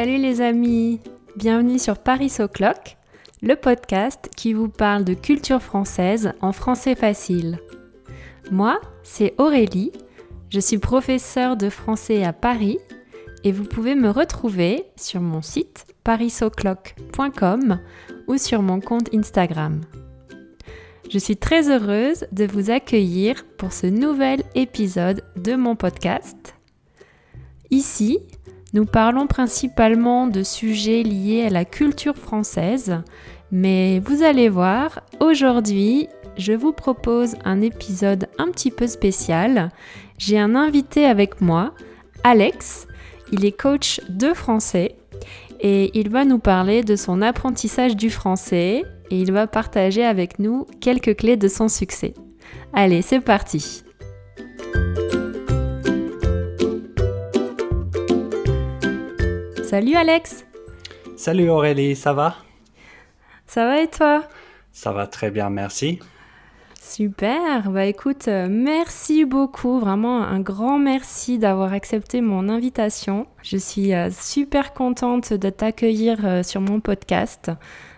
salut les amis Bienvenue sur Paris O'Clock, le podcast qui vous parle de culture française en français facile. Moi, c'est Aurélie, je suis professeure de français à Paris et vous pouvez me retrouver sur mon site parisoclock.com ou sur mon compte Instagram. Je suis très heureuse de vous accueillir pour ce nouvel épisode de mon podcast. Ici, nous parlons principalement de sujets liés à la culture française, mais vous allez voir, aujourd'hui, je vous propose un épisode un petit peu spécial. J'ai un invité avec moi, Alex. Il est coach de français et il va nous parler de son apprentissage du français et il va partager avec nous quelques clés de son succès. Allez, c'est parti. Salut Alex Salut Aurélie, ça va? Ça va et toi? Ça va très bien, merci. Super, bah écoute, euh, merci beaucoup, vraiment un grand merci d'avoir accepté mon invitation. Je suis euh, super contente de t'accueillir euh, sur mon podcast.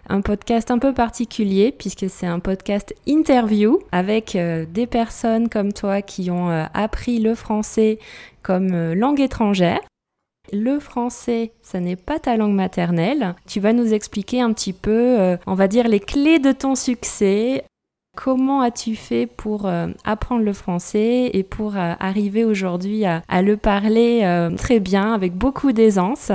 Un podcast un peu particulier puisque c'est un podcast interview avec des personnes comme toi qui ont appris le français comme langue étrangère le français, ça n'est pas ta langue maternelle. Tu vas nous expliquer un petit peu, on va dire, les clés de ton succès, Comment as-tu fait pour euh, apprendre le français et pour euh, arriver aujourd'hui à, le parler euh, très bien, avec beaucoup d'aisance?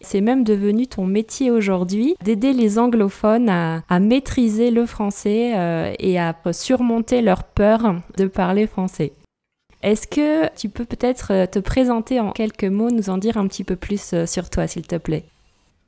C'est même devenu ton métier aujourd'hui d'aider les anglophones à, maîtriser le français et à surmonter leur peur de parler français. Est-ce que tu peux peut-être te présenter en quelques mots, nous en dire un petit peu plus sur toi, s'il te plaît?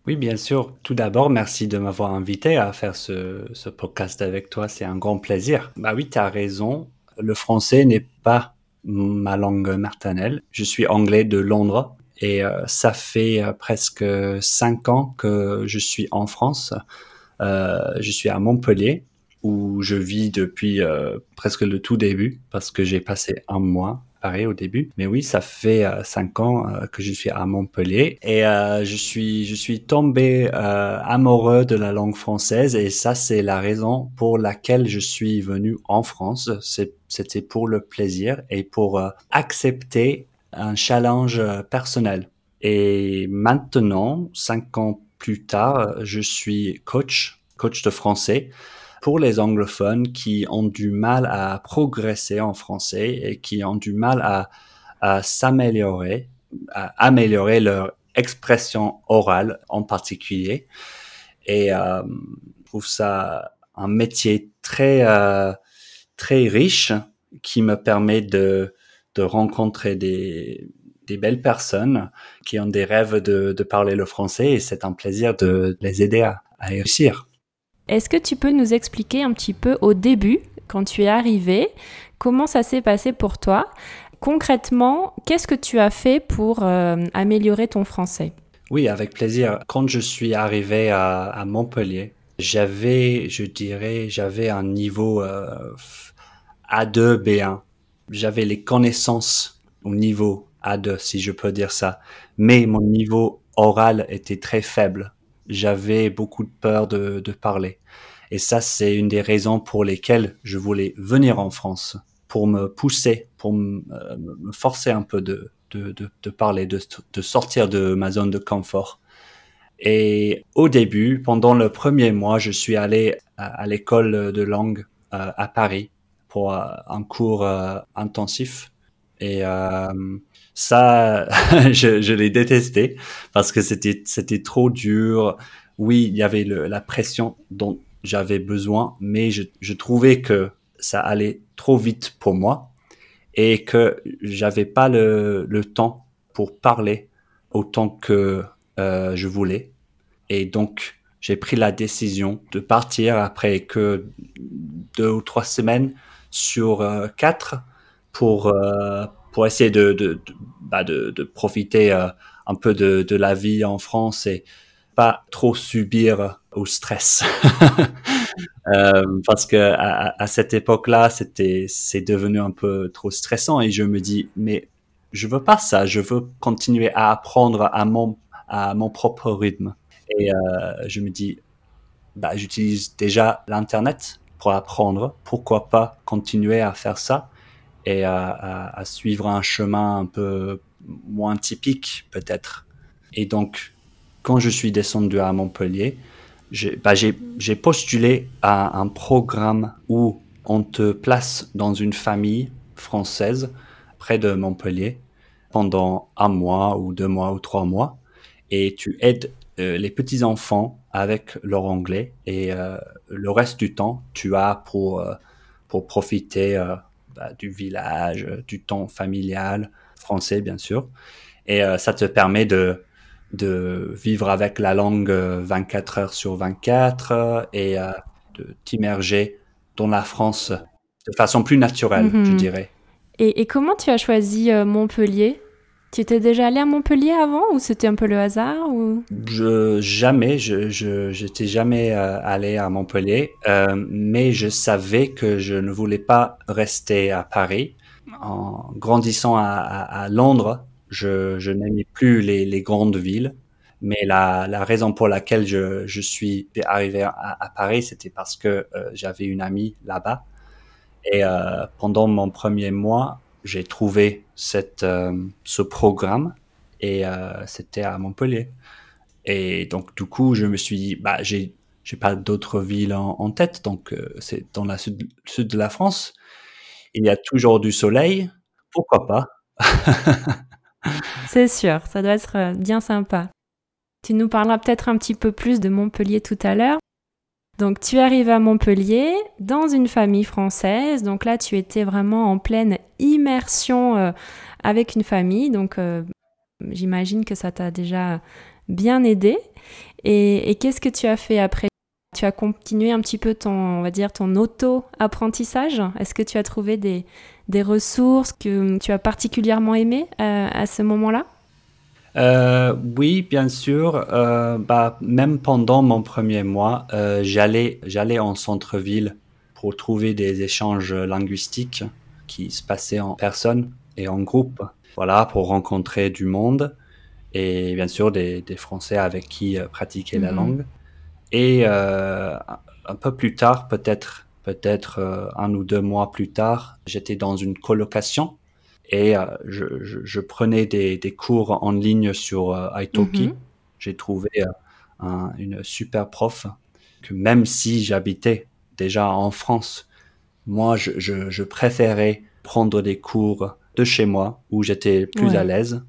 Oui, bien sûr. Tout d'abord, merci de m'avoir invité à faire ce, podcast avec toi. C'est un grand plaisir. Bah oui, tu as raison. Le français n'est pas ma langue maternelle. Je suis anglais de Londres et euh, ça fait euh, presque cinq ans que je suis en France. Euh, je suis à Montpellier où je vis depuis presque le tout début parce que j'ai passé un mois pareil au début. Mais oui, ça fait euh, cinq ans euh, que je suis à Montpellier et euh, je suis je suis tombé amoureux de la langue française et ça c'est la raison pour laquelle je suis venu en France. C'était pour le plaisir et pour accepter un challenge personnel. Et maintenant, cinq ans plus tard, je suis coach, coach de français pour les anglophones qui ont du mal à progresser en français et qui ont du mal à, à s'améliorer, à améliorer leur expression orale en particulier. Et euh, je trouve ça un métier très euh, très riche qui me permet de de rencontrer des des belles personnes qui ont des rêves de, de parler le français et c'est un plaisir de les aider à, à réussir. Est-ce que tu peux nous expliquer un petit peu au début, quand tu es arrivé, comment ça s'est passé pour toi? Concrètement, qu'est-ce que tu as fait pour euh, améliorer ton français? Oui, avec plaisir. Quand je suis arrivé à, Montpellier, j'avais, je dirais, j'avais un niveau euh, A2, B1. J'avais les connaissances au niveau A2, si je peux dire ça. Mais mon niveau oral était très faible j'avais beaucoup de peur de, parler. Et ça, c'est une des raisons pour lesquelles je voulais venir en France, pour me pousser, pour me, euh, forcer un peu de, de parler, de, de, sortir de ma zone de confort. Et au début, pendant le premier mois, je suis allé à, l'école de langue euh, à Paris pour euh, un cours intensif. Et ça, je, l'ai détesté parce que c'était c'était trop dur. Oui, il y avait la pression dont j'avais besoin, mais je, je trouvais que ça allait trop vite pour moi et que j'avais pas le, le temps pour parler autant que euh, je voulais. Et donc, j'ai pris la décision de partir après que deux ou trois semaines sur euh, quatre pour, euh, pour essayer de, de, bah de, de profiter euh, un peu de, de la vie en France et pas trop subir au stress. euh, parce que à, à cette époque-là, c'était c'est devenu un peu trop stressant et je me dis mais je veux pas ça, je veux continuer à apprendre à mon à mon propre rythme. Et je me dis, bah, j'utilise déjà l'Internet pour apprendre. Pourquoi pas continuer à faire ça? Et à, à, suivre un chemin un peu moins typique peut-être. Et donc, quand je suis descendu à Montpellier, j'ai bah, postulé à un programme où on te place dans une famille française près de Montpellier pendant un mois ou deux mois ou trois mois et tu aides euh, les petits enfants avec leur anglais et euh, le reste du temps tu as pour euh, pour profiter bah, du village, du temps familial français bien sûr et ça te permet de de vivre avec la langue 24 heures sur 24 et de t'immerger dans la France de façon plus naturelle, je mhm. dirais. Et, et, comment tu as choisi Montpellier? Tu étais déjà allé à Montpellier avant ou c'était un peu le hasard ou? Je, Jamais, je j'étais jamais euh, allé à Montpellier, euh, mais je savais que je ne voulais pas rester à Paris. En grandissant à, à, Londres, je, je n'aimais plus les, les, grandes villes, mais la, la, raison pour laquelle je, je suis arrivé à, à Paris, c'était parce que euh, j'avais une amie là-bas. Et pendant mon premier mois, j'ai trouvé euh, ce programme et euh, c'était à Montpellier. Et donc, du coup, je me suis dit, bah, j'ai, pas d'autres villes en, tête, donc euh, c'est dans sud, sud de la France. Il y a toujours du soleil, pourquoi pas? C'est sûr, ça doit être bien sympa. Tu nous parleras peut-être un petit peu plus de Montpellier tout à l'heure. Donc tu arrives à Montpellier dans une famille française. Donc là, tu étais vraiment en pleine immersion euh, avec une famille. Donc euh, j'imagine que ça t'a déjà bien aidé. Et, qu'est-ce que tu as fait après? Tu as continué un petit peu ton, on va dire, ton auto-apprentissage? Est-ce que tu as trouvé des, ressources que tu as particulièrement aimées euh, à ce moment-là? Euh, oui, bien sûr. Euh, bah, même pendant mon premier mois, euh, j'allais, j'allais en centre-ville pour trouver des échanges linguistiques qui se passaient en personne et en groupe. Voilà, pour rencontrer du monde et bien sûr des, des Français avec qui euh, pratiquer la mhm. langue. Et euh, un peu plus tard, peut-être, peut-être euh, un ou deux mois plus tard, j'étais dans une colocation et euh, je, je, je, prenais des, des, cours en ligne sur euh, Italki. Mhm. J'ai trouvé euh, un, une super prof que même si j'habitais déjà en France, moi, je, préférais prendre des cours de chez moi où j'étais plus à l'aise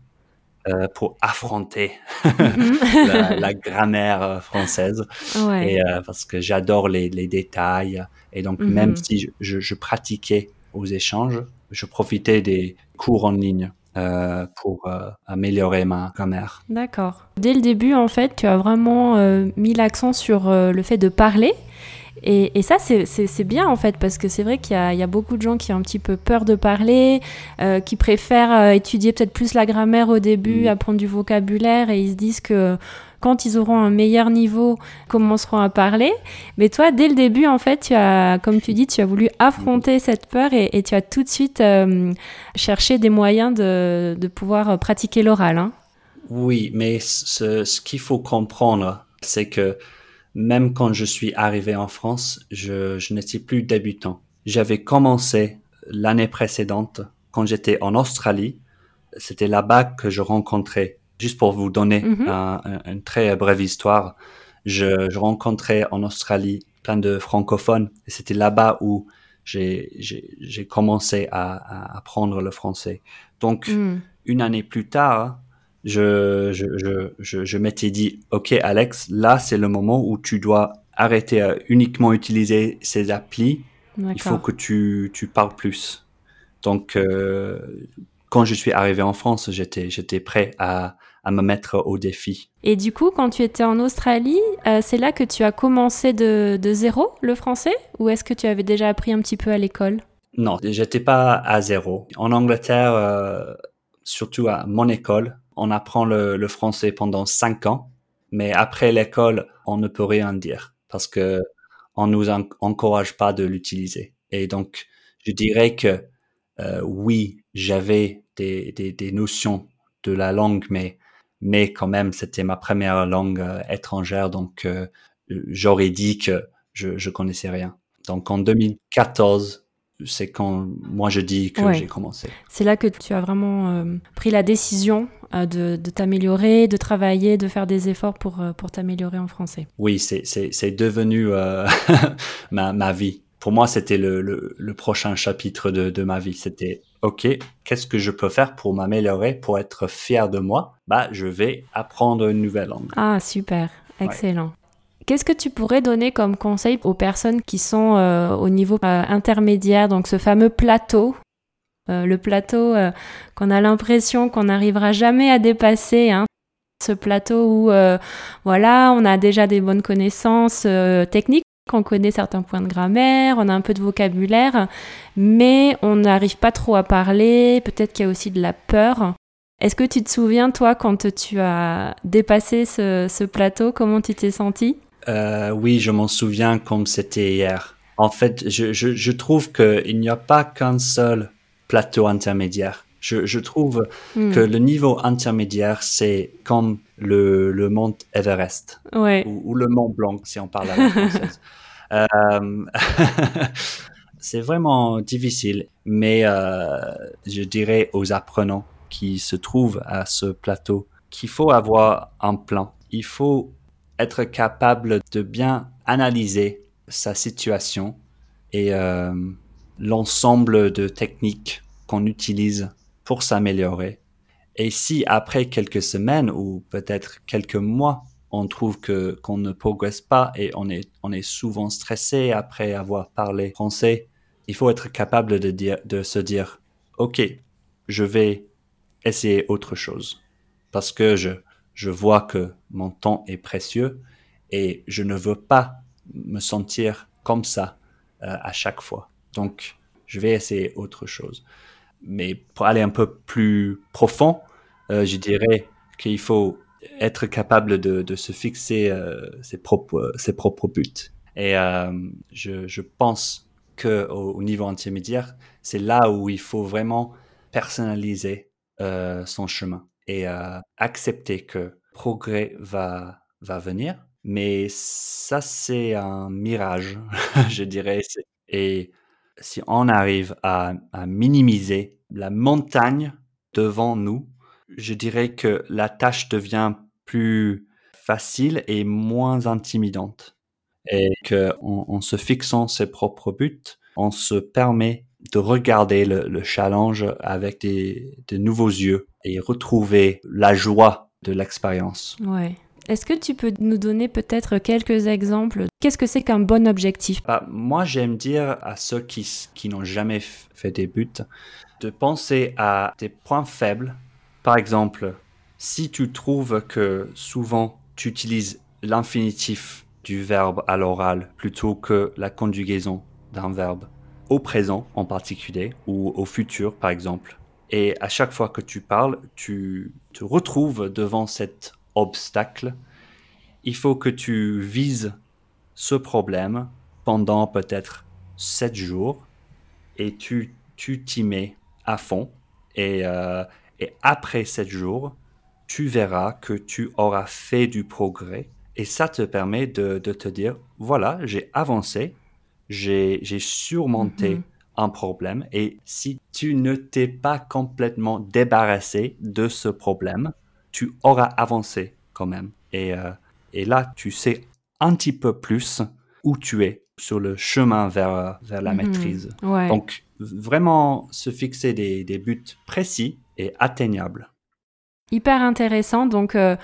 euh, pour affronter mhm. la, la, grammaire française. Ouais. Et euh, parce que j'adore les, les, détails. Et donc, même mhm. si je, je, pratiquais aux échanges, je profitais des cours en ligne. Euh, pour euh, améliorer ma grammaire. D'accord. Dès le début, en fait, tu as vraiment euh, mis l'accent sur le fait de parler. Et, et ça, c'est bien, en fait, parce que c'est vrai qu'il y, y, a beaucoup de gens qui ont un petit peu peur de parler, qui préfèrent étudier peut-être plus la grammaire au début, mm. apprendre du vocabulaire, et ils se disent que quand ils auront un meilleur niveau, commenceront à parler. Mais toi, dès le début, en fait, tu as, comme tu dis, tu as voulu affronter cette peur et, tu as tout de suite euh, cherché des moyens de, de pouvoir pratiquer l'oral. Hein. Oui, mais ce, ce qu'il faut comprendre, c'est que même quand je suis arrivé en France, je, je n'étais plus débutant. J'avais commencé l'année précédente, quand j'étais en Australie. C'était là-bas que je rencontrais Juste pour vous donner mhm. une très brève histoire, je, je, rencontrais en Australie plein de francophones et c'était là-bas où j'ai commencé à, à, apprendre le français. Donc, mm. une année plus tard, je, je, je, je m'étais dit, OK, Alex, là, c'est le moment où tu dois arrêter à uniquement utiliser ces applis. Il faut que tu, tu parles plus. Donc, euh, quand je suis arrivé en France, j'étais prêt à, à me mettre au défi. Et du coup, quand tu étais en Australie, euh, c'est là que tu as commencé de, de zéro le français ou est-ce que tu avais déjà appris un petit peu à l'école? Non, j'étais pas à zéro. En Angleterre, euh, surtout à mon école, on apprend le, le, français pendant cinq ans, mais après l'école, on ne peut rien dire parce que on nous encourage pas de l'utiliser. Et donc, je dirais que euh, oui, j'avais des, des, des notions de la langue, mais mais quand même, c'était ma première langue euh, étrangère, donc euh, j'aurais dit que je, je connaissais rien. Donc en 2014, c'est quand moi je dis que j'ai commencé. C'est là que tu as vraiment euh, pris la décision de, de t'améliorer, de travailler, de faire des efforts pour, pour t'améliorer en français. Oui, c'est devenu ma, ma vie. Pour moi, c'était le, le, le, prochain chapitre de, de ma vie. C'était OK, qu'est-ce que je peux faire pour m'améliorer, pour être fier de moi? Bah, je vais apprendre une nouvelle langue. Ah, super, excellent. Qu'est-ce que tu pourrais donner comme conseil aux personnes qui sont euh, au niveau euh, intermédiaire, donc ce fameux plateau? Euh, le plateau qu'on a l'impression qu'on n'arrivera jamais à dépasser, hein. ce plateau où voilà, on a déjà des bonnes connaissances techniques, on connaît certains points de grammaire, on a un peu de vocabulaire, mais on n'arrive pas trop à parler, peut-être qu'il y a aussi de la peur. Est-ce que tu te souviens, toi, quand tu as dépassé ce, plateau, comment tu t'es senti? Euh, Oui, je m'en souviens comme c'était hier. En fait, je, trouve qu'il n'y a pas qu'un seul plateau intermédiaire. Je, trouve hmm. que le niveau intermédiaire, c'est comme le, le mont Everest ou, le mont Blanc, si on parle à la française. Euh, c'est vraiment difficile, mais euh, je dirais aux apprenants qui se trouvent à ce plateau qu'il faut avoir un plan. Il faut être capable de bien analyser sa situation et euh, l'ensemble de techniques qu'on utilise pour s'améliorer. Et si après quelques semaines ou peut-être quelques mois, on trouve que qu'on ne progresse pas et on est on est souvent stressé après avoir parlé français. Il faut être capable de dire de se dire OK, je vais essayer autre chose parce que je je vois que mon temps est précieux et je ne veux pas me sentir comme ça euh, à chaque fois. Donc je vais essayer autre chose. Mais pour aller un peu plus profond, euh, je dirais qu'il faut être capable de, de se fixer euh, ses propres ses propres buts. Et euh, je, je, pense que au, niveau intermédiaire, c'est là où il faut vraiment personnaliser euh, son chemin et euh, accepter que progrès va va venir. Mais ça, c'est un mirage, je dirais. Et si on arrive à, à minimiser la montagne devant nous, je dirais que la tâche devient plus facile et moins intimidante. Et qu'en en, se fixant ses propres buts, on se permet de regarder le, challenge avec des, de nouveaux yeux et retrouver la joie de l'expérience. Ouais. Est-ce que tu peux nous donner peut-être quelques exemples? Qu'est-ce que c'est qu'un bon objectif? Bah, Moi, j'aime dire à ceux qui, qui n'ont jamais fait des buts de penser à des points faibles par exemple, si tu trouves que souvent tu utilises l'infinitif du verbe à l'oral plutôt que la conjugaison d'un verbe, au présent en particulier, ou au futur par exemple, et à chaque fois que tu parles, tu te retrouves devant cet obstacle, il faut que tu vises ce problème pendant peut-être sept jours et tu t'y mets à fond et euh, et après sept jours, tu verras que tu auras fait du progrès. Et ça te permet de, te dire, voilà, j'ai avancé, j'ai surmonté mhm. un problème. Et si tu ne t'es pas complètement débarrassé de ce problème, tu auras avancé quand même. Et, euh, et là, tu sais un petit peu plus où tu es sur le chemin vers, vers la mhm. maîtrise. Donc, vraiment se fixer des, des buts précis atteignable. Hyper intéressant. Donc, euh,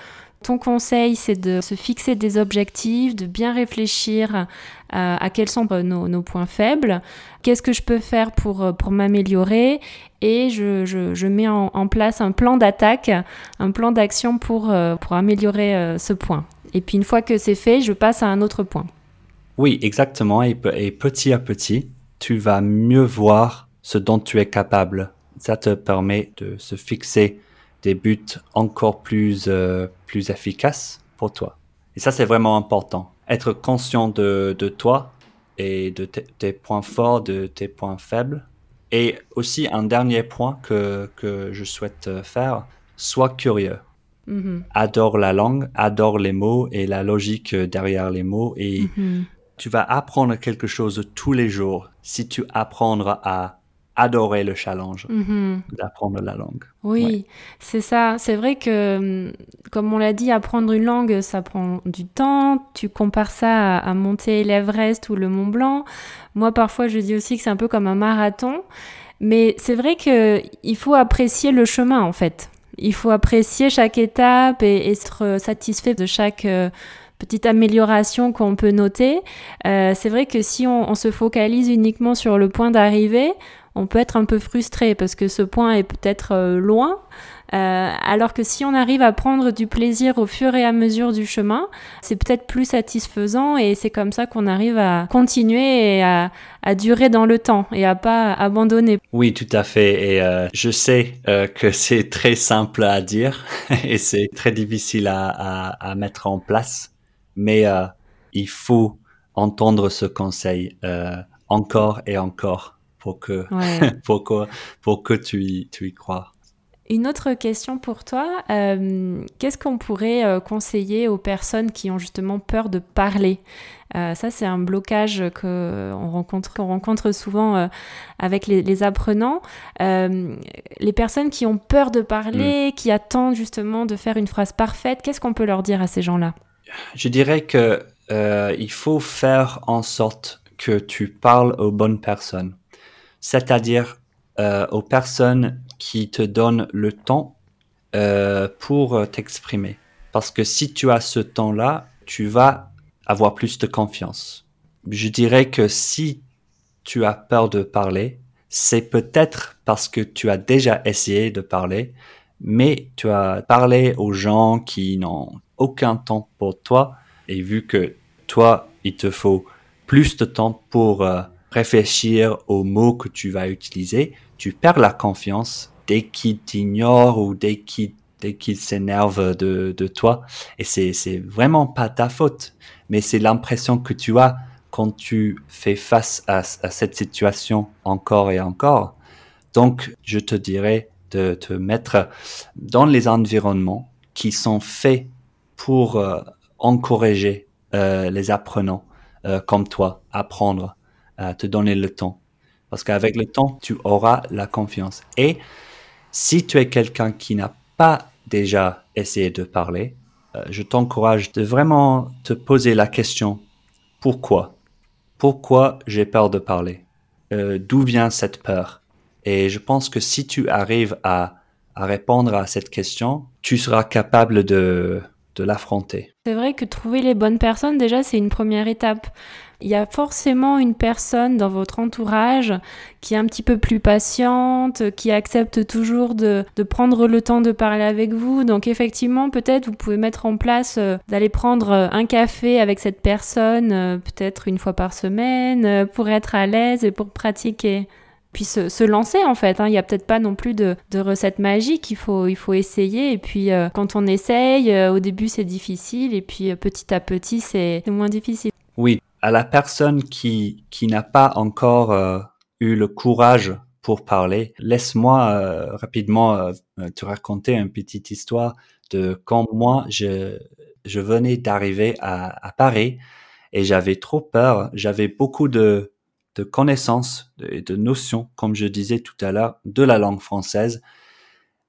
ton conseil, c'est de se fixer des objectifs, de bien réfléchir euh, à quels sont euh, nos, points faibles, qu'est-ce que je peux faire pour, pour m'améliorer, et je, je, mets en, place un plan d'attaque, un plan d'action pour, pour améliorer ce point. Et puis une fois que c'est fait, je passe à un autre point. Oui, exactement. et petit à petit, tu vas mieux voir ce dont tu es capable ça te permet de se fixer des buts encore plus, euh, plus efficaces pour toi. Et ça, c'est vraiment important. Être conscient de, de toi et de tes points forts, de tes points faibles. Et aussi, un dernier point que, que je souhaite faire, sois curieux. mhm. adore la langue, adore les mots et la logique derrière les mots. Et mhm. tu vas apprendre quelque chose tous les jours si tu apprendras à adorer le challenge mhm. d'apprendre la langue. Oui, c'est ça. C'est vrai que, comme on l'a dit, apprendre une langue, ça prend du temps. Tu compares ça à, monter l'Everest ou le Mont Blanc. Moi, parfois, je dis aussi que c'est un peu comme un marathon. Mais c'est vrai qu'il faut apprécier le chemin, en fait. Il faut apprécier chaque étape et, être satisfait de chaque... Euh, petite amélioration qu'on peut noter. Euh, c'est vrai que si on, se focalise uniquement sur le point d'arrivée, on peut être un peu frustré parce que ce point est peut-être euh, loin. Euh, alors que si on arrive à prendre du plaisir au fur et à mesure du chemin, c'est peut-être plus satisfaisant et c'est comme ça qu'on arrive à continuer et à, durer dans le temps et à pas abandonner. Oui, tout à fait. Et euh, je sais que c'est très simple à dire et c'est très difficile à, mettre en place, mais il faut entendre ce conseil encore et encore pour que, pour que, tu, y, tu y crois. Une autre question pour toi, euh, qu'est-ce qu'on pourrait euh, conseiller aux personnes qui ont justement peur de parler? Euh, Ça, c'est un blocage qu'on rencontre, qu'on rencontre souvent avec les, apprenants. les personnes qui ont peur de parler, mm. qui attendent justement de faire une phrase parfaite, qu'est-ce qu'on peut leur dire à ces gens-là? Je dirais que il faut faire en sorte que tu parles aux bonnes personnes c'est-à-dire euh, aux personnes qui te donnent le temps euh, pour t'exprimer. Parce que si tu as ce temps-là, tu vas avoir plus de confiance. Je dirais que si tu as peur de parler, c'est peut-être parce que tu as déjà essayé de parler, mais tu as parlé aux gens qui n'ont aucun temps pour toi, et vu que toi, il te faut plus de temps pour euh, réfléchir aux mots que tu vas utiliser, tu perds la confiance dès qu'il t'ignore ou dès qu'il dès qu'il s'énerve de, de toi. Et c'est, c'est vraiment pas ta faute, mais c'est l'impression que tu as quand tu fais face à, à cette situation encore et encore. Donc, je te dirais de te mettre dans les environnements qui sont faits pour euh, encourager euh, les apprenants euh, comme toi, apprendre à te donner le temps. Parce qu'avec le temps, tu auras la confiance. Et si tu es quelqu'un qui n'a pas déjà essayé de parler, euh, je t'encourage de vraiment te poser la question, pourquoi? Pourquoi j'ai peur de parler? Euh, D'où vient cette peur? Et je pense que si tu arrives à, à répondre à cette question, tu seras capable de, de l'affronter. C'est vrai que trouver les bonnes personnes, déjà, c'est une première étape il y a forcément une personne dans votre entourage qui est un petit peu plus patiente, qui accepte toujours de, prendre le temps de parler avec vous. Donc effectivement, peut-être vous pouvez mettre en place euh, d'aller prendre euh, un café avec cette personne, euh, peut-être une fois par semaine, pour être à l'aise et pour pratiquer puis se, lancer en fait. Hein. Il n'y a peut-être pas non plus de, de recette magique, il faut, il faut essayer. Et puis quand on essaye, au début c'est difficile et puis petit à petit c'est moins difficile. Oui, à la personne qui, qui n'a pas encore euh, eu le courage pour parler, laisse-moi euh, rapidement euh, te raconter une petite histoire de quand moi je, je venais d'arriver à, à, Paris et j'avais trop peur, j'avais beaucoup de, de connaissances et de, de notions, comme je disais tout à l'heure, de la langue française,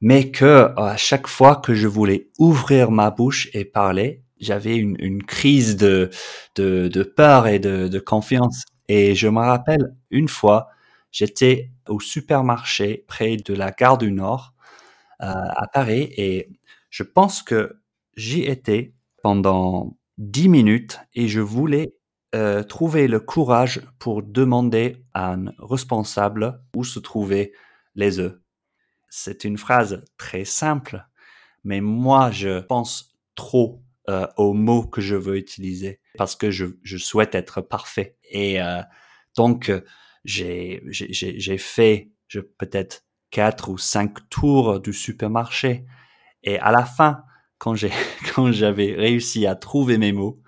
mais que à chaque fois que je voulais ouvrir ma bouche et parler, j'avais une, crise de, peur et de, confiance. Et je me rappelle une fois, j'étais au supermarché près de la gare du Nord euh, à Paris et je pense que j'y étais pendant dix minutes et je voulais euh, trouver le courage pour demander à un responsable où se trouvaient les œufs. C'est une phrase très simple, mais moi je pense trop euh, aux mots que je veux utiliser parce que je, je souhaite être parfait. Et euh, donc, euh, j'ai, j'ai, fait je, peut-être quatre ou cinq tours du supermarché. Et à la fin, quand j'ai, quand j'avais réussi à trouver mes mots,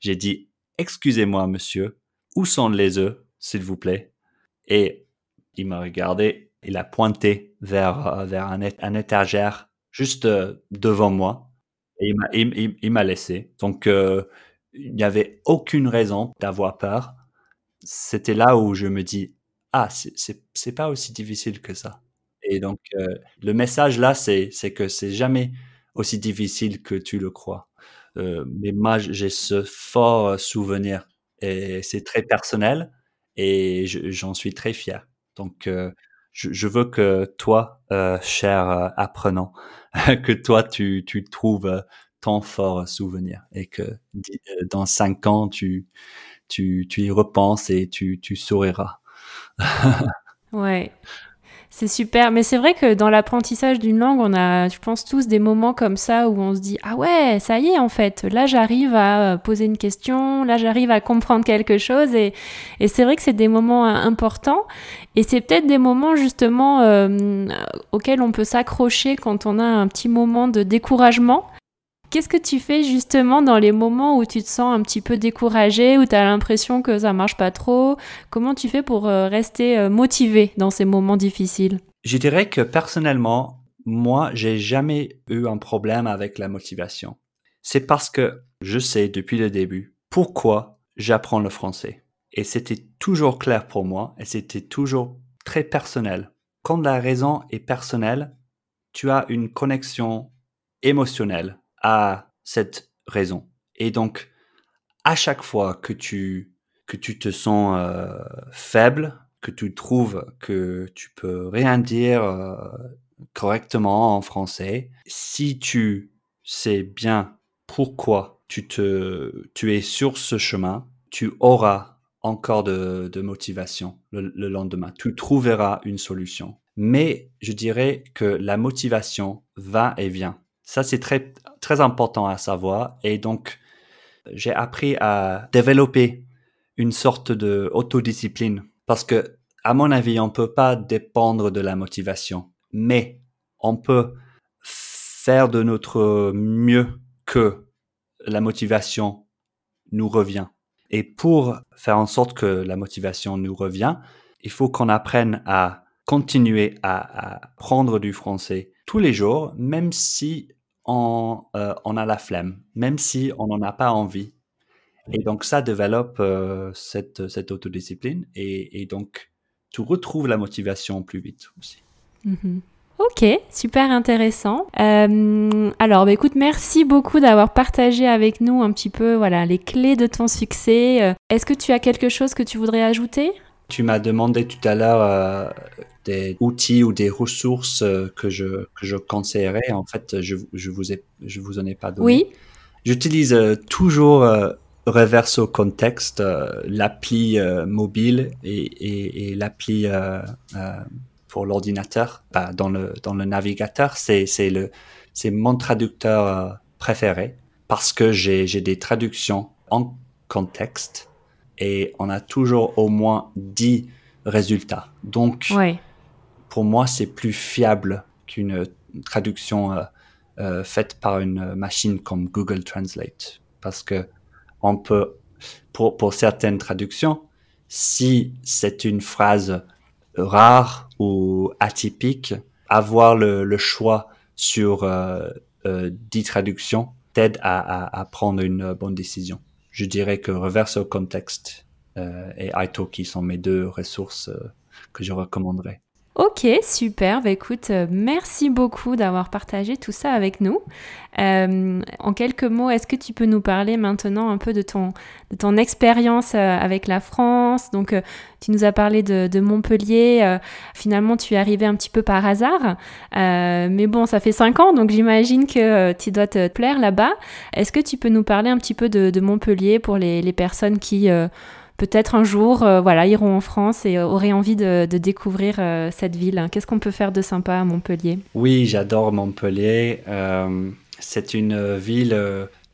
j'ai dit, excusez-moi, monsieur, où sont les œufs, s'il vous plaît? Et il m'a regardé, il a pointé vers, vers un, un étagère juste devant moi. Il m'a laissé. Donc, il n'y avait aucune raison d'avoir peur. C'était là où je me dis, ah, c'est pas aussi difficile que ça. Et donc, le message là, c'est que c'est jamais aussi difficile que tu le crois. Euh, mais moi, j'ai ce fort souvenir et c'est très personnel et j'en suis très fier. Donc, euh, je, veux que toi, euh, cher euh, apprenant, que toi, tu, tu trouves ton fort souvenir et que euh, dans cinq ans, tu, tu, tu y repenses et tu, tu souriras. ouais. C'est super, mais c'est vrai que dans l'apprentissage d'une langue, on a, je pense tous des moments comme ça où on se dit ah ouais, ça y est en fait, là j'arrive à poser une question, là j'arrive à comprendre quelque chose. Et, et c'est vrai que c'est des moments euh, importants. Et c'est peut-être des moments justement euh, auxquels on peut s'accrocher quand on a un petit moment de découragement Qu'est-ce que tu fais justement dans les moments où tu te sens un petit peu découragé, où tu as l'impression que ça marche pas trop? Comment tu fais pour euh, rester euh, motivé dans ces moments difficiles? Je dirais que personnellement, moi, j'ai jamais eu un problème avec la motivation. C'est parce que je sais depuis le début pourquoi j'apprends le français. Et c'était toujours clair pour moi et c'était toujours très personnel. Quand la raison est personnelle, tu as une connexion émotionnelle à cette raison. Et donc, à chaque fois que tu, que tu te sens euh, faible, que tu trouves que tu peux rien dire euh, correctement en français, si tu sais bien pourquoi tu te, tu es sur ce chemin, tu auras encore de, de motivation le, le lendemain. Tu trouveras une solution. Mais je dirais que la motivation va et vient. Ça, c'est très, très important à savoir. Et donc, j'ai appris à développer une sorte de autodiscipline parce que, à mon avis, on peut pas dépendre de la motivation, mais on peut faire de notre mieux que la motivation nous revient. Et pour faire en sorte que la motivation nous revient, il faut qu'on apprenne à continuer à, à prendre du français tous les jours, même si euh, on, a la flemme, même si on n'en a pas envie. Et donc ça développe euh, cette, cette autodiscipline et, donc tu retrouves la motivation plus vite aussi. Mm-hmm. Ok, super intéressant. Euh, alors, bah, écoute, merci beaucoup d'avoir partagé avec nous un petit peu voilà, les clés de ton succès. Est-ce que tu as quelque chose que tu voudrais ajouter? Tu m'as demandé tout à l'heure des outils ou des ressources euh, que je, que je conseillerais. En fait, je, je vous ai, je vous en ai pas donné. Oui. J'utilise euh, toujours euh, Reverso Context, l'appli mobile et, et, et l'appli pour l'ordinateur. Bah, dans le dans le navigateur, c'est mon traducteur préféré parce que j'ai j'ai des traductions en contexte et on a toujours au moins 10 résultats. Donc, ouais pour moi, c'est plus fiable qu'une traduction euh, euh, faite par une machine comme Google Translate. Parce que on peut, pour, pour certaines traductions, si c'est une phrase rare ou atypique, avoir le, le choix sur euh, euh, 10 traductions t'aide à, à, à, prendre une bonne décision. Je dirais que Reverso Context euh, et Italki sont mes deux ressources euh, que je recommanderais. Ok, super. Bah, écoute, euh, merci beaucoup d'avoir partagé tout ça avec nous. Euh, en quelques mots, est-ce que tu peux nous parler maintenant un peu de ton, expérience euh, avec la France? Donc, tu nous as parlé de, Montpellier. Finalement, tu es arrivé un petit peu par hasard. mais bon, ça fait cinq ans, donc j'imagine que tu dois te plaire là-bas. Est-ce que tu peux nous parler un petit peu de, Montpellier pour les personnes qui peut-être un jour, euh, voilà, iront en France et auraient envie de, découvrir euh, cette ville. Qu'est-ce qu'on peut faire de sympa à Montpellier? Oui, j'adore Montpellier. Euh, c'est une ville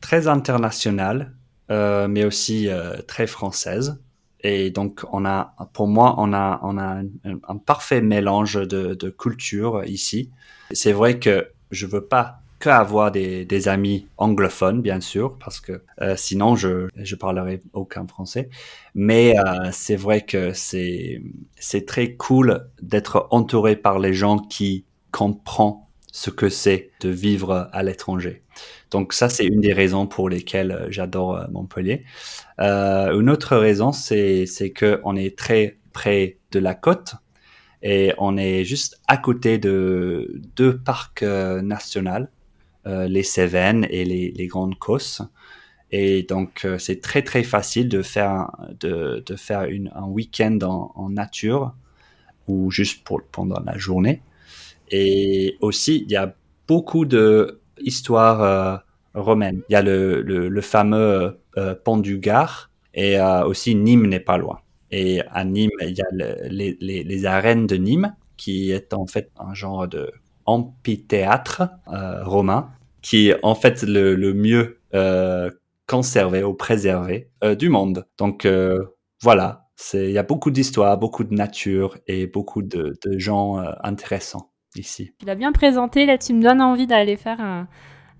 très internationale, mais aussi très française. Et donc, on a, pour moi, on a, on a un, parfait mélange de, de cultures ici. C'est vrai que je veux pas qu'avoir des, des amis anglophones, bien sûr, parce que euh, sinon je je parlerai aucun français. Mais euh, c'est vrai que c'est c'est très cool d'être entouré par les gens qui comprennent ce que c'est de vivre à l'étranger. Donc ça, c'est une des raisons pour lesquelles euh, j'adore euh, Montpellier. Euh, une autre raison, c'est c'est que on est très près de la côte et on est juste à côté de deux parcs nationaux, les Cévennes et les, Grandes Causses. Et donc c'est très très facile de faire de, faire un week-end en, nature ou juste pour pendant la journée. Et aussi il y a beaucoup de histoire euh, romaine. Il y a le, le, fameux euh, pont du Gard et euh, aussi Nîmes n'est pas loin. Et à Nîmes, il y a les, les, les, arènes de Nîmes qui est en fait un genre de amphithéâtre romain qui est en fait le, le mieux conservé ou préservé du monde. Donc voilà, il y a beaucoup d'histoires, beaucoup de nature et beaucoup de, de gens intéressants ici. Tu l'as bien présenté, là tu me donnes envie d'aller faire un,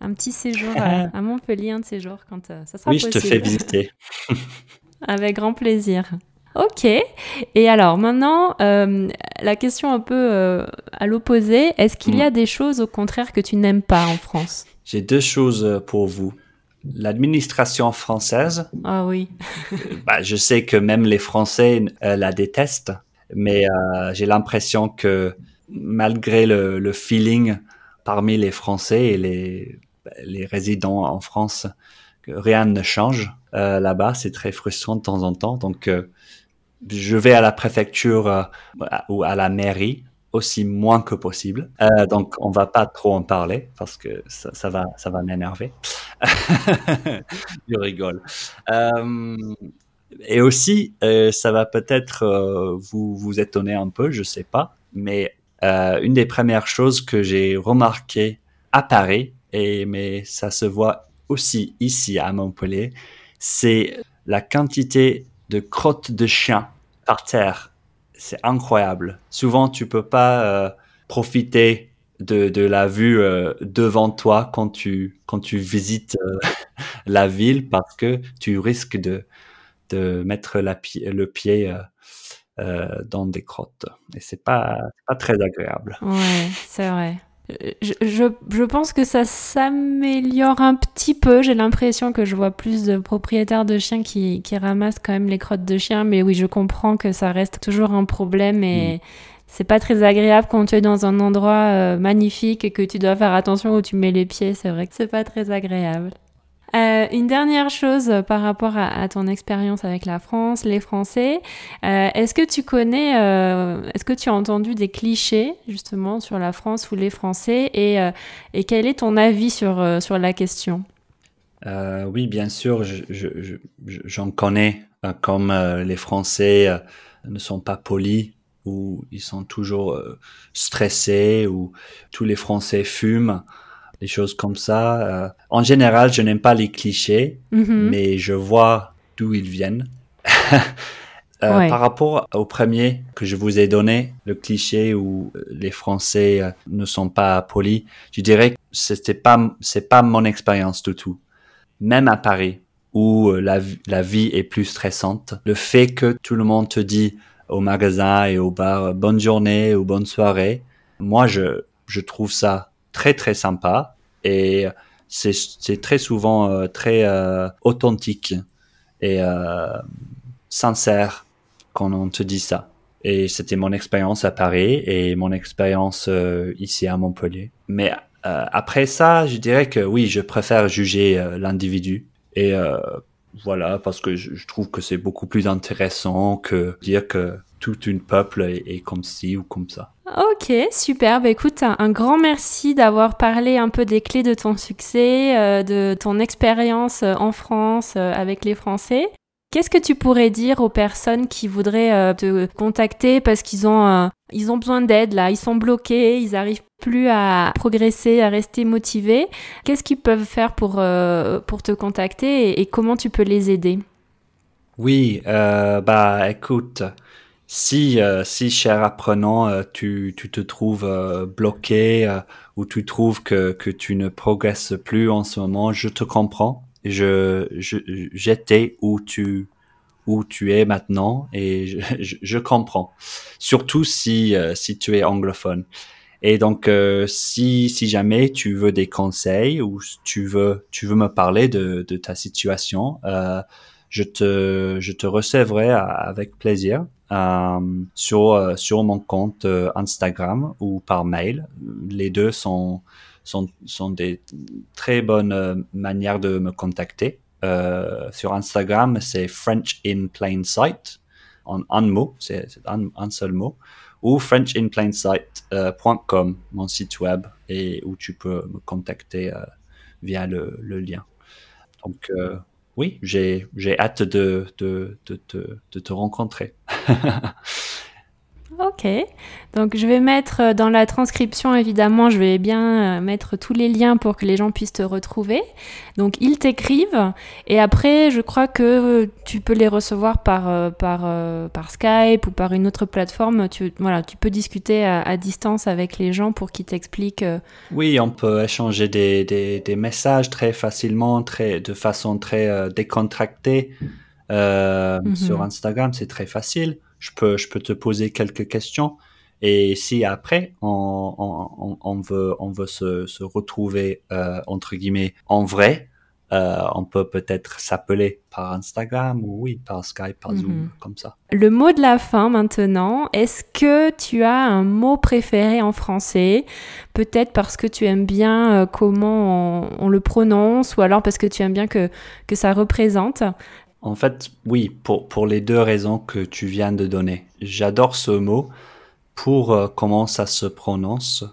un petit séjour à, Montpellier, un de ces jours, quand euh, ça sera oui, possible. Oui, je te fais visiter. Avec grand plaisir. Ok. Et alors maintenant, euh, la question un peu euh, à l'opposé, est-ce qu'il y a mm. des choses au contraire que tu n'aimes pas en France? J'ai deux choses pour vous. L'administration française. Ah oui. bah, je sais que même les Français la détestent, mais j'ai l'impression que malgré le, le, feeling parmi les Français et les, les résidents en France, que rien ne change euh, là-bas. C'est très frustrant de temps en temps. Donc, euh, je vais à la préfecture euh, ou à la mairie aussi moins que possible. Euh, donc, on va pas trop en parler parce que ça, va, ça va m'énerver. je rigole. et aussi, ça va peut-être vous vous étonner un peu, je sais pas, mais euh, une des premières choses que j'ai remarqué à Paris, et mais ça se voit aussi ici à Montpellier, c'est la quantité de crottes de chiens par terre. C'est incroyable. Souvent, tu peux pas euh, profiter de, la vue euh, devant toi quand tu quand tu visites euh, la ville parce que tu risques de de mettre le pied dans des crottes. Et c'est pas, pas très agréable. Ouais, c'est vrai. Je, je, je, pense que ça s'améliore un petit peu. J'ai l'impression que je vois plus de propriétaires de chiens qui, qui, ramassent quand même les crottes de chiens. Mais oui, je comprends que ça reste toujours un problème et mm. c'est pas très agréable quand tu es dans un endroit euh, magnifique et que tu dois faire attention où tu mets les pieds. C'est vrai que c'est pas très agréable. Euh, une dernière chose par rapport à, ton expérience avec la France, les Français. Euh, est-ce que tu connais, euh, est-ce que tu as entendu des clichés justement sur la France ou les Français et, quel est ton avis sur, sur la question? Oui, bien sûr, j'en je, je, connais comme les Français ne sont pas polis ou ils sont toujours stressés ou tous les Français fument des choses comme ça. Euh, en général, je n'aime pas les clichés, mhm. mais je vois d'où ils viennent. euh, Par rapport au premier que je vous ai donné, le cliché où les Français euh, ne sont pas polis, je dirais que c'était pas, c'est pas mon expérience du tout. Même à Paris, où euh, la, la vie est plus stressante, le fait que tout le monde te dit au magasin et au bar bonne journée ou bonne soirée, moi je, je trouve ça très très sympa et c'est très souvent euh, très euh, authentique et euh, sincère quand on te dit ça. Et c'était mon expérience à Paris et mon expérience ici à Montpellier. Mais après ça, je dirais que oui, je préfère juger l'individu. Et voilà, parce que je, trouve que c'est beaucoup plus intéressant que dire que tout une peuple est, comme ci ou comme ça. Ok, super. Bah, écoute, un, grand merci d'avoir parlé un peu des clés de ton succès, euh, de ton expérience euh, en France euh, avec les Français. Qu'est-ce que tu pourrais dire aux personnes qui voudraient te contacter parce qu'ils ont, ils ont besoin d'aide là, ils sont bloqués, ils n'arrivent plus à progresser, à rester motivés Qu'est-ce qu'ils peuvent faire pour, pour te contacter et, comment tu peux les aider? Oui, bah écoute, si, euh, si cher apprenant, euh, tu, tu te trouves euh, bloqué ou tu trouves que, que tu ne progresses plus en ce moment, je te comprends. Je, je, j'étais où tu, où tu es maintenant et je, je, comprends. Surtout si, si tu es anglophone. Et donc, euh, si, si jamais tu veux des conseils ou tu veux, tu veux me parler de, de ta situation, euh, je te, je te recevrai avec plaisir euh, sur, euh, sur mon compte euh, Instagram ou par mail. Les deux sont, sont, sont des très bonnes manières de me contacter. Euh, sur Instagram, c'est French in Plain Sight, en un mot, c'est un, un, seul mot, ou frenchinplainsight.com, mon site web, et où tu peux me contacter euh, via le, le, lien. Donc, euh, oui, j'ai hâte de, de, de, de, de te rencontrer. Ok, donc je vais mettre euh, dans la transcription, évidemment, je vais bien euh, mettre tous les liens pour que les gens puissent te retrouver. Donc ils t'écrivent et après, je crois que euh, tu peux les recevoir par, par, par Skype ou par une autre plateforme. Tu, voilà, tu peux discuter à, à distance avec les gens pour qu'ils t'expliquent. Oui, on peut échanger des, des, des, messages très facilement, très, de façon très euh, décontractée. Euh, mm -hmm. Sur Instagram, c'est très facile je peux, je peux te poser quelques questions. Et si après, on, on, on veut, on veut se, se retrouver, euh, entre guillemets, en vrai, euh, on peut peut-être s'appeler par Instagram ou oui, par Skype, par Zoom, mm -hmm. comme ça. Le mot de la fin maintenant, est-ce que tu as un mot préféré en français? Peut-être parce que tu aimes bien euh, comment on, on, le prononce ou alors parce que tu aimes bien que, que ça représente en fait, oui, pour, pour les deux raisons que tu viens de donner. J'adore ce mot pour euh, comment ça se prononce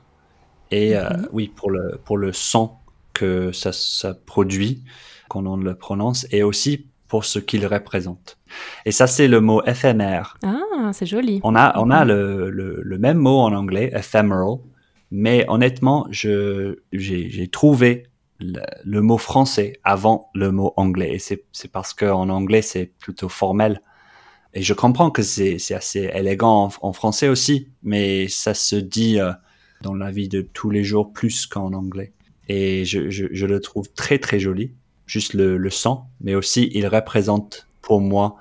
et euh, oui, pour le, pour le son que ça, ça produit quand on le prononce et aussi pour ce qu'il représente. Et ça, c'est le mot éphémère. Ah, c'est joli. On a, on a le, le, le, même mot en anglais, ephemeral, mais honnêtement, j'ai trouvé le, le, mot français avant le mot anglais. Et c'est parce qu'en anglais, c'est plutôt formel. Et je comprends que c'est assez élégant en, en, français aussi, mais ça se dit euh, dans la vie de tous les jours plus qu'en anglais. Et je, je, je, le trouve très très joli, juste le, le son, mais aussi il représente pour moi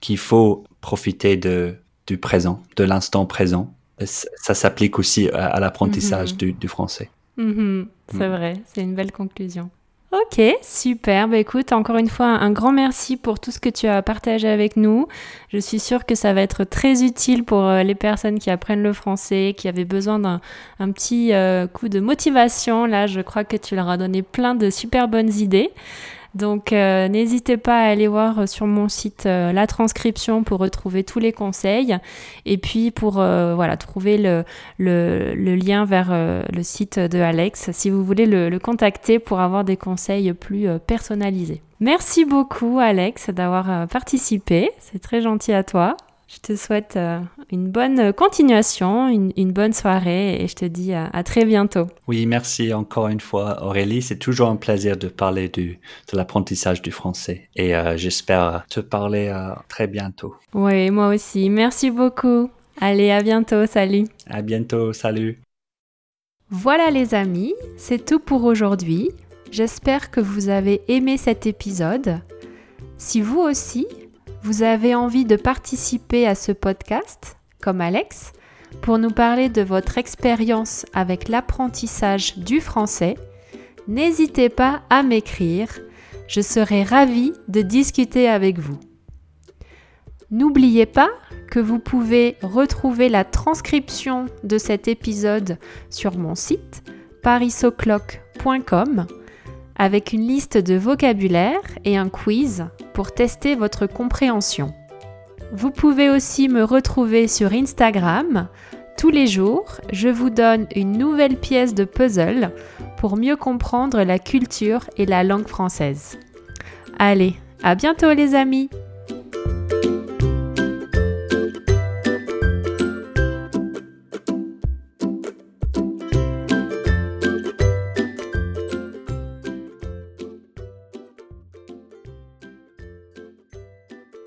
qu'il faut profiter de, du présent, de l'instant présent. Ça s'applique aussi à, à l'apprentissage mm -hmm. du, du français. Mm -hmm, c'est mmh. vrai, c'est une belle conclusion. Ok, super. Bah, écoute, encore une fois, un grand merci pour tout ce que tu as partagé avec nous. Je suis sûre que ça va être très utile pour euh, les personnes qui apprennent le français, qui avaient besoin d'un petit euh, coup de motivation. Là, je crois que tu leur as donné plein de super bonnes idées. Donc euh, n'hésitez pas à aller voir sur mon site euh, la transcription pour retrouver tous les conseils et puis pour euh, voilà trouver le, le, lien vers euh, le site de Alex si vous voulez le, contacter pour avoir des conseils plus euh, personnalisés. Merci beaucoup Alex d'avoir participé, c'est très gentil à toi. Je te souhaite euh, une bonne continuation, une, une, bonne soirée et je te dis à, à, très bientôt. Oui, merci encore une fois Aurélie. C'est toujours un plaisir de parler du, de l'apprentissage du français et euh, j'espère te parler euh, très bientôt. Oui, moi aussi. Merci beaucoup. Allez, à bientôt. Salut. À bientôt. Salut. Voilà les amis, c'est tout pour aujourd'hui. J'espère que vous avez aimé cet épisode. Si vous aussi, vous avez envie de participer à ce podcast, comme Alex, pour nous parler de votre expérience avec l'apprentissage du français, n'hésitez pas à m'écrire. Je serai ravie de discuter avec vous. N'oubliez pas que vous pouvez retrouver la transcription de cet épisode sur mon site parisoclock.com avec une liste de vocabulaire et un quiz pour tester votre compréhension. Vous pouvez aussi me retrouver sur Instagram. Tous les jours, je vous donne une nouvelle pièce de puzzle pour mieux comprendre la culture et la langue française. Allez, à bientôt les amis